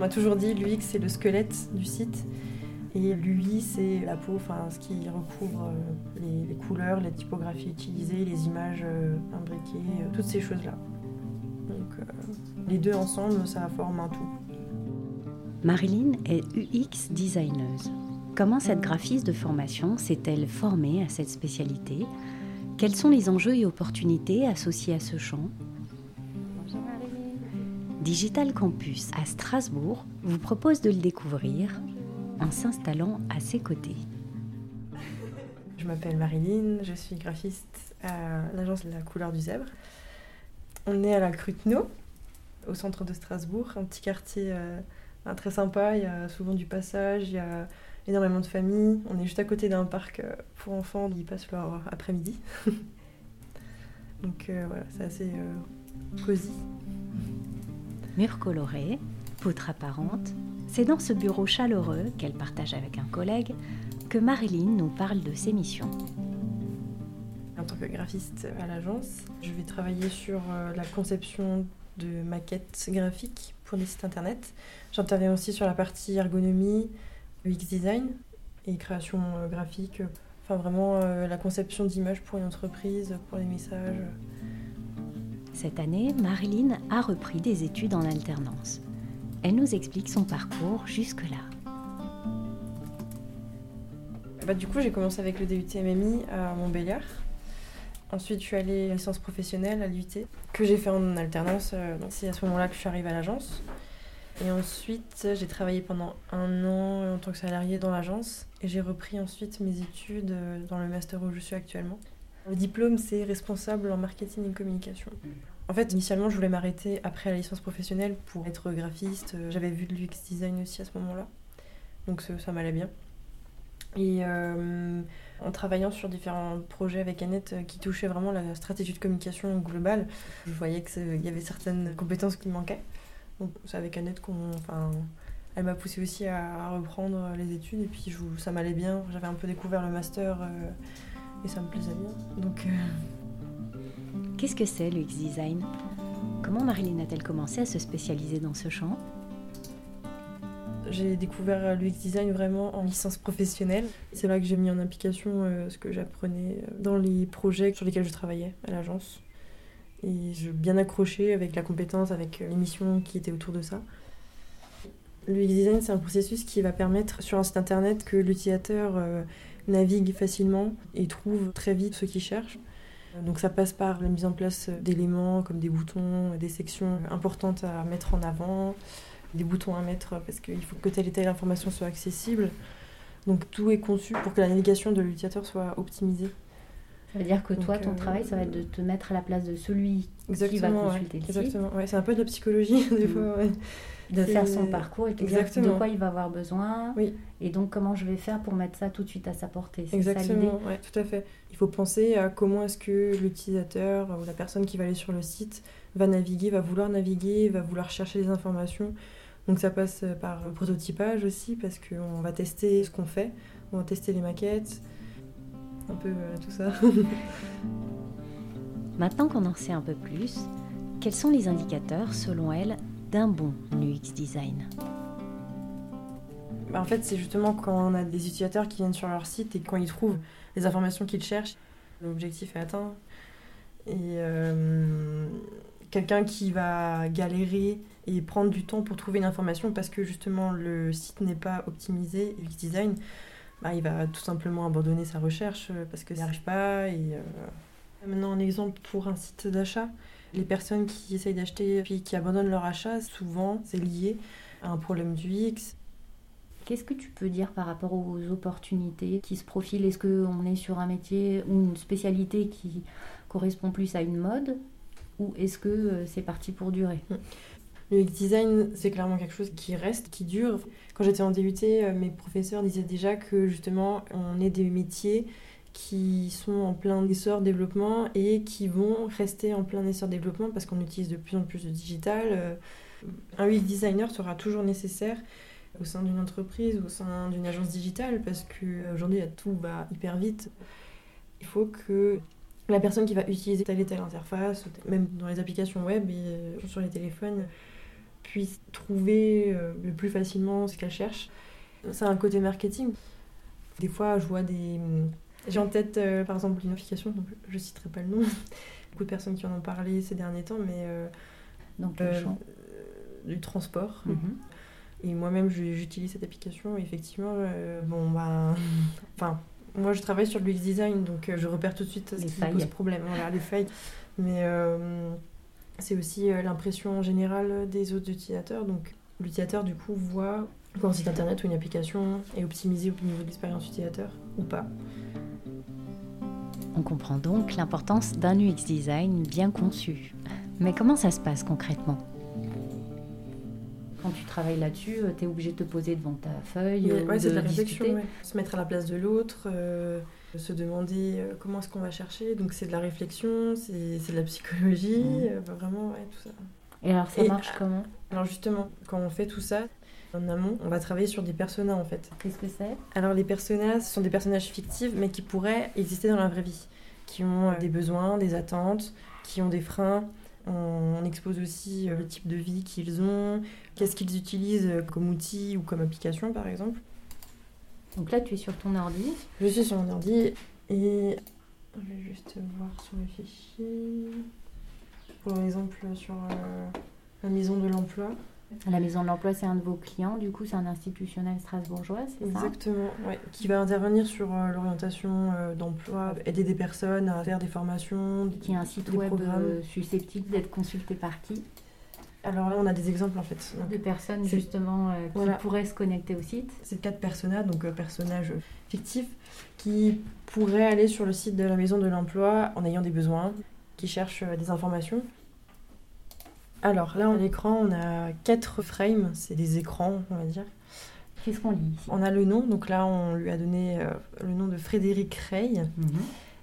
On m'a toujours dit l'UX c'est le squelette du site et l'UI c'est la peau, enfin ce qui recouvre euh, les, couleurs, les typographies utilisées, les images euh, imbriquées, toutes ces choses-là. Donc les deux ensemble, ça forme un tout. Marilyn est UX designeuse. Comment cette graphiste de formation s'est-elle formée à cette spécialité? Quels sont les enjeux et opportunités associés à ce champ? Digital Campus à Strasbourg vous propose de le découvrir en s'installant à ses côtés. Je m'appelle Marilyn, je suis graphiste à l'agence La Couleur du Zèbre. On est à la Cruteno, au centre de Strasbourg, un petit quartier euh, très sympa. Il y a souvent du passage, il y a énormément de familles. On est juste à côté d'un parc euh, pour enfants, ils passent leur après-midi. Donc euh, voilà, c'est assez cosy. Murs colorés, poutres apparentes, c'est dans ce bureau chaleureux qu'elle partage avec un collègue que Marilyn nous parle de ses missions. En tant que graphiste à l'agence, je vais travailler sur la conception de maquettes graphiques pour des sites internet. J'interviens aussi sur la partie ergonomie, UX design et création euh, graphique. Enfin, vraiment euh, la conception d'images pour une entreprise, pour les messages. Cette année, Marilyn a repris des études en alternance. Elle nous explique son parcours jusque-là. Bah, du coup, j'ai commencé avec le DUT MMI à Montbéliard. Ensuite, je suis allée licence professionnelle à l'UT, que j'ai fait en alternance. Euh, c'est à ce moment-là que je suis arrivée à l'agence. Et ensuite, j'ai travaillé pendant un an en tant que salariée dans l'agence. Et j'ai repris ensuite mes études euh, dans le master où je suis actuellement. Le diplôme, c'est responsable en marketing et communication. En fait, initialement, je voulais m'arrêter après la licence professionnelle pour être graphiste. J'avais vu de l'UX design aussi à ce moment-là. Donc ça, m'allait bien. Et euh, en travaillant sur différents projets avec Annette euh, qui touchaient vraiment la stratégie de communication globale, je voyais qu'il y avait certaines compétences qui manquaient. Donc c'est avec Annette qu'on... Enfin, elle m'a poussé aussi à, reprendre les études et puis ça m'allait bien. J'avais un peu découvert le master euh, et ça me plaisait bien. Donc... Euh, Qu'est-ce que c'est l'UX design? Comment Marilyn a-t-elle commencé à se spécialiser dans ce champ? J'ai découvert l'UX design vraiment en licence professionnelle. C'est là que j'ai mis en application euh, ce que j'apprenais euh, dans les projets sur lesquels je travaillais à l'agence. Et j'ai bien accroché avec la compétence, avec euh, les missions qui étaient autour de ça. L'UX design, c'est un processus qui va permettre sur un site internet que l'utilisateur navigue facilement et trouve très vite ce qu'il cherche. Donc ça passe par la mise en place d'éléments comme des boutons, des sections importantes à mettre en avant, des boutons à mettre parce qu'il faut que telle et telle information soit accessible. Donc tout est conçu pour que la navigation de l'utilisateur soit optimisée. Ça veut dire que toi, ton euh, travail, ça va être de te mettre à la place de celui qui va consulter le Exactement, ouais, c'est un peu de la psychologie des fois. De faire son parcours et de de quoi il va avoir besoin. Oui. Et donc comment je vais faire pour mettre ça tout de suite à sa portée. Exactement, ouais, tout à fait. Il faut penser à comment est-ce que l'utilisateur ou la personne qui va aller sur le site va naviguer, va vouloir naviguer, va vouloir chercher des informations. Donc ça passe par le prototypage aussi, parce qu'on va tester ce qu'on fait, on va tester les maquettes, un peu euh, tout ça. Maintenant qu'on en sait un peu plus, quels sont les indicateurs, selon elle, d'un bon UX design? Bah, En fait, c'est justement quand on a des utilisateurs qui viennent sur leur site et quand ils trouvent les informations qu'ils cherchent, l'objectif est atteint. Et euh, quelqu'un qui va galérer et prendre du temps pour trouver une information parce que justement le site n'est pas optimisé, UX design, bah, il va tout simplement abandonner sa recherche euh, parce qu'il n'y arrive pas. Et, euh, Maintenant, un exemple pour un site d'achat. Les personnes qui essayent d'acheter puis qui abandonnent leur achat, souvent c'est lié à un problème du X. Qu'est-ce que tu peux dire par rapport aux opportunités qui se profilent? Est-ce qu'on est sur un métier ou une spécialité qui correspond plus à une mode? Ou est-ce que euh, c'est parti pour durer? Mm. Le design, c'est clairement quelque chose qui reste, qui dure. Quand j'étais en DUT, euh, mes professeurs disaient déjà que justement, on est des métiers qui sont en plein essor développement et qui vont rester en plein essor développement parce qu'on utilise de plus en plus de digital. Euh, un UX designer sera toujours nécessaire au sein d'une entreprise, au sein d'une agence digitale parce qu'aujourd'hui tout va hyper vite. Il faut que la personne qui va utiliser telle et telle interface, même dans les applications web et euh, sur les téléphones, puisse trouver euh, le plus facilement ce qu'elle cherche. C'est un côté marketing. Des fois, je vois des. J'ai en tête, euh, par exemple, une application, donc je citerai pas le nom. Beaucoup de personnes qui en ont parlé ces derniers temps, mais. euh, Donc, euh, du transport. Mhm. Et moi-même, j'utilise cette application. Et effectivement, bon, bah. Enfin, moi, je travaille sur le UX design, donc je repère tout de suite ce Les qui failles. pose problème. Voilà, les failles. Mais c'est aussi euh, l'impression générale des autres utilisateurs. Donc, l'utilisateur, du coup, voit quand un site internet ou une application est optimisé au niveau de l'expérience utilisateur ou pas. On comprend donc l'importance d'un UX design bien conçu. Mais comment ça se passe concrètement? Quand tu travailles là-dessus, tu es obligé de te poser devant ta feuille, ouais, c'est de la discuter. réflexion. ouais. Se mettre à la place de l'autre, euh, se demander euh, comment est-ce qu'on va chercher. Donc, c'est de la réflexion, c'est de la psychologie, Mhm. euh, bah, vraiment, ouais, tout ça. Et alors ça Et- marche comment? Alors justement, quand on fait tout ça, en amont, on va travailler sur des personas en fait. Qu'est-ce que c'est? Alors les personas, ce sont des personnages fictifs, mais qui pourraient exister dans la vraie vie, qui ont euh, des besoins, des attentes, qui ont des freins. On, expose aussi le type de vie qu'ils ont, qu'est-ce qu'ils utilisent comme outil ou comme application par exemple. Donc là, tu es sur ton ordi. Je suis sur mon ordi et je vais juste voir sur le fichier. Pour exemple, sur euh, la maison de l'emploi. La Maison de l'Emploi, c'est un de vos clients. Du coup, c'est un institutionnel strasbourgeois, c'est ça? Exactement, ouais. qui va intervenir sur euh, l'orientation euh, d'emploi, aider des personnes à faire des formations. Qui est un site Des web programmes. susceptible d'être consulté par qui? Alors là, on a des exemples en fait. Donc, De personnes justement euh, qui Voilà. pourraient se connecter au site. c'est quatre personnages, donc euh, personnages fictifs, qui pourraient aller sur le site de la maison de l'emploi en ayant des besoins, qui cherchent euh, des informations. Alors là, à l'écran, on a quatre frames, c'est des écrans, on va dire. Qu'est-ce qu'on lit On a le nom, donc là, on lui a donné euh, le nom de Frédéric Rey,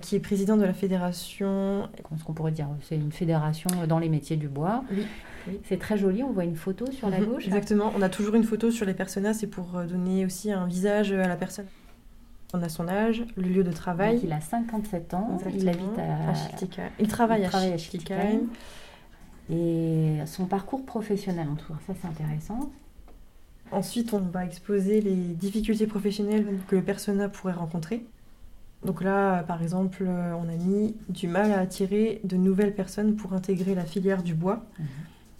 qui est président de la fédération Ce qu'on pourrait dire, c'est une fédération dans les métiers du bois. Oui, oui. C'est très joli, on voit une photo sur la Mhm, gauche. Exactement. On a toujours une photo sur les personas, c'est pour euh, donner aussi un visage à la personne. On a son âge, le lieu de travail. Donc, il a 57 ans, il habite à... Schiltigheim. Il travaille il à travaille à. Et son parcours professionnel en tout, ça c'est intéressant. Ensuite, on va exposer les difficultés professionnelles que le persona pourrait rencontrer. Donc là, par exemple, euh, on a mis du mal à attirer de nouvelles personnes pour intégrer la filière du bois. Mhm.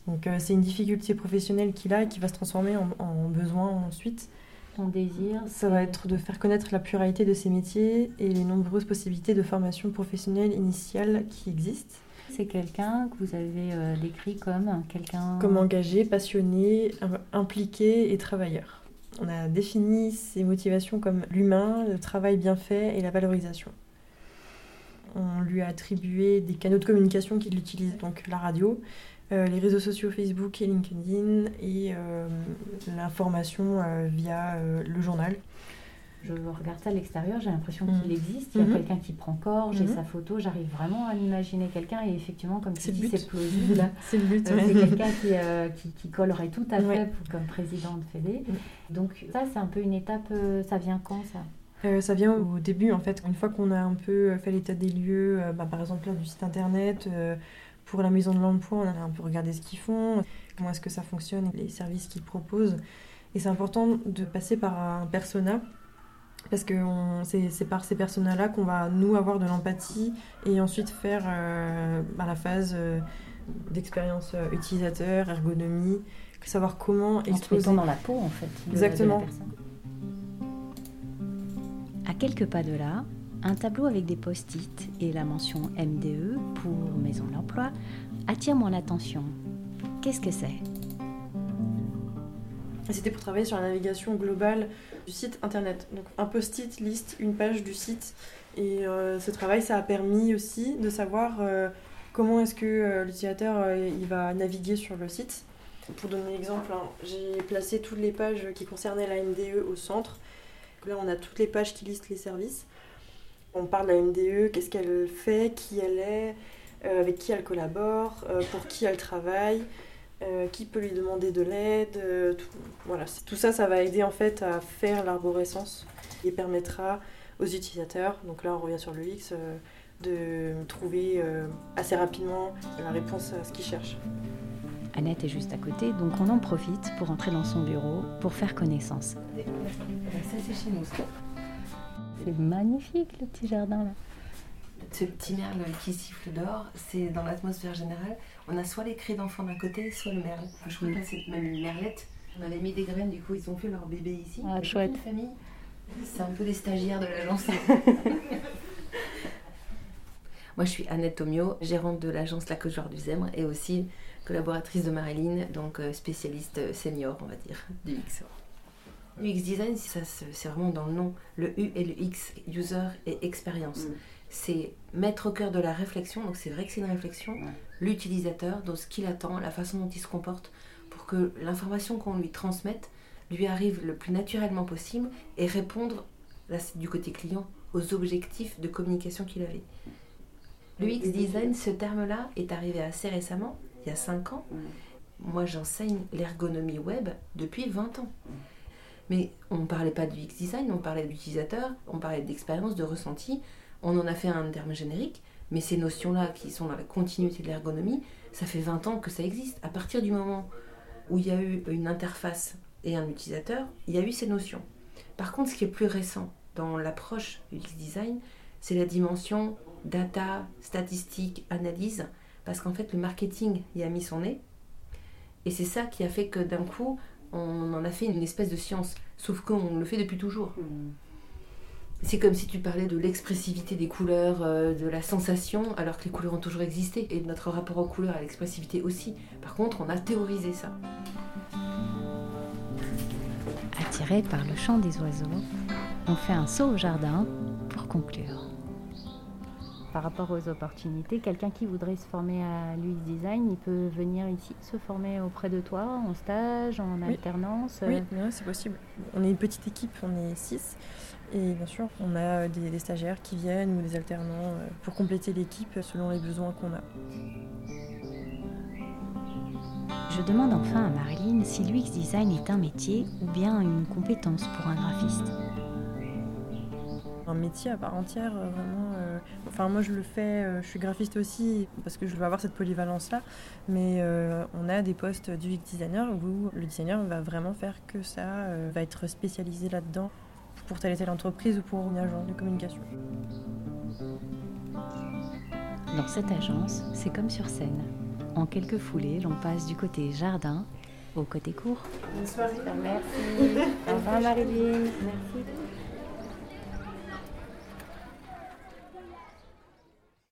Donc euh, c'est une difficulté professionnelle qu'il a et qui va se transformer en, en besoin ensuite. Son désir, Ça va être de faire connaître la pluralité de ses métiers et les nombreuses possibilités de formation professionnelle initiale qui existent. c'est quelqu'un que vous avez euh, décrit comme quelqu'un... Comme engagé, passionné, im- impliqué et travailleur. On a défini ses motivations comme l'humain, le travail bien fait et la valorisation. On lui a attribué des canaux de communication qu'il utilise, donc la radio, euh, les réseaux sociaux Facebook et LinkedIn et euh, l'information euh, via le journal. Je regarde ça à l'extérieur, j'ai l'impression qu'il existe. Il y a Mhm. quelqu'un qui prend corps, j'ai Mhm. sa photo, j'arrive vraiment à m'imaginer quelqu'un et effectivement, comme tu dis, c'est plausible. C'est le but. Euh, ouais. c'est quelqu'un qui, euh, qui, qui collerait tout à fait Ouais. pour- comme président de Fédé. Mm. Donc ça, c'est un peu une étape, euh, ça vient quand ça? Euh, ça vient au début en fait. Une fois qu'on a un peu fait l'état des lieux, bah, par exemple là, du site internet, pour la maison de l'emploi, on a un peu regardé ce qu'ils font, comment est-ce que ça fonctionne, les services qu'ils proposent. Et c'est important de passer par un persona, parce que c'est c'est par ces personas-là qu'on va nous avoir de l'empathie et ensuite faire euh, bah, la phase euh, d'expérience euh, utilisateur, ergonomie, savoir comment En te exposer. mettant dans la peau en fait. de- de Exactement. À quelques pas de là, un tableau avec des post-it et la mention MDE pour Maison de l'Emploi attire mon attention. Qu'est-ce que c'est? C'était pour travailler sur la navigation globale du site internet. Donc un post-it liste une page du site. Et euh, ce travail, ça a permis aussi de savoir euh, comment est-ce que euh, l'utilisateur il va naviguer sur le site. Pour donner un exemple, hein, j'ai placé toutes les pages qui concernaient la MDE au centre. Là, on a toutes les pages qui listent les services. On parle de la MDE, qu'est-ce qu'elle fait, qui elle est, avec qui elle collabore, pour qui elle travaille, euh, qui peut lui demander de l'aide. euh, tout, voilà, tout ça, ça va aider en fait à faire l'arborescence et permettra aux utilisateurs, donc là on revient sur le X, euh, de trouver euh, assez rapidement la réponse à ce qu'ils cherchent. Annette est juste à côté, donc on en profite pour entrer dans son bureau, pour faire connaissance. Ça, c'est chez nous. C'est magnifique le petit jardin là. Ce petit merle qui siffle dehors, c'est dans l'atmosphère générale. On a soit les cris d'enfants d'un côté, soit le merle. Je crois que là, c'est même une merlette. On avait mis des graines, du coup, ils ont fait leur bébé ici. Ah, chouette. famille. C'est un peu les stagiaires de l'agence. Moi, je suis Annette Tomio, gérante de l'agence La Côte du Zèbre et aussi collaboratrice de Marilyn, donc euh, spécialiste euh, senior, on va dire, du X. UX design, ça, c'est vraiment dans le nom. Le U et le X, user et expérience. C'est mettre au cœur de la réflexion, donc c'est vrai que c'est une réflexion, l'utilisateur, dans ce qu'il attend, la façon dont il se comporte, pour que l'information qu'on lui transmette lui arrive le plus naturellement possible et répondre, là c'est du côté client, aux objectifs de communication qu'il avait. L'UX design, ce terme-là, est arrivé assez récemment, il y a 5 ans. Moi, j'enseigne l'ergonomie web depuis 20 ans. Mais on ne parlait pas du UX design, on parlait d'utilisateur, on parlait d'expérience, de ressenti. On en a fait un terme générique, mais ces notions-là qui sont dans la continuité de l'ergonomie, ça fait 20 ans que ça existe. À partir du moment où il y a eu une interface et un utilisateur, il y a eu ces notions. Par contre, ce qui est plus récent dans l'approche UX design, c'est la dimension data, statistique, analyse, parce qu'en fait, le marketing y a mis son nez. Et c'est ça qui a fait que d'un coup, on en a fait une espèce de science. Sauf qu'on le fait depuis toujours. C'est comme si tu parlais de l'expressivité des couleurs, euh, de la sensation, alors que les couleurs ont toujours existé. Et notre rapport aux couleurs, à l'expressivité aussi. Par contre, on a théorisé ça. Attiré par le chant des oiseaux, on fait un saut au jardin pour conclure. Par rapport aux opportunités, quelqu'un qui voudrait se former à l'UX design, il peut venir ici se former auprès de toi, en stage, en Oui. alternance. Oui, euh, c'est possible. On est une petite équipe, on est six. Et bien sûr, on a des, des stagiaires qui viennent ou des alternants euh, pour compléter l'équipe selon les besoins qu'on a. Je demande enfin à Marilyn si l'UX design est un métier ou bien une compétence pour un graphiste. Un métier à part entière, euh, vraiment. euh, Enfin, moi, je le fais, euh, je suis graphiste aussi parce que je veux avoir cette polyvalence-là. Mais euh, on a des postes du UX designer où le designer va vraiment faire que ça, euh, va être spécialisé là-dedans pour telle et telle entreprise ou pour une agence de communication. Dans cette agence, c'est comme sur scène. En quelques foulées, l'on passe du côté jardin au côté court. Bonne soirée. Merci. Au revoir Marilyn. Merci.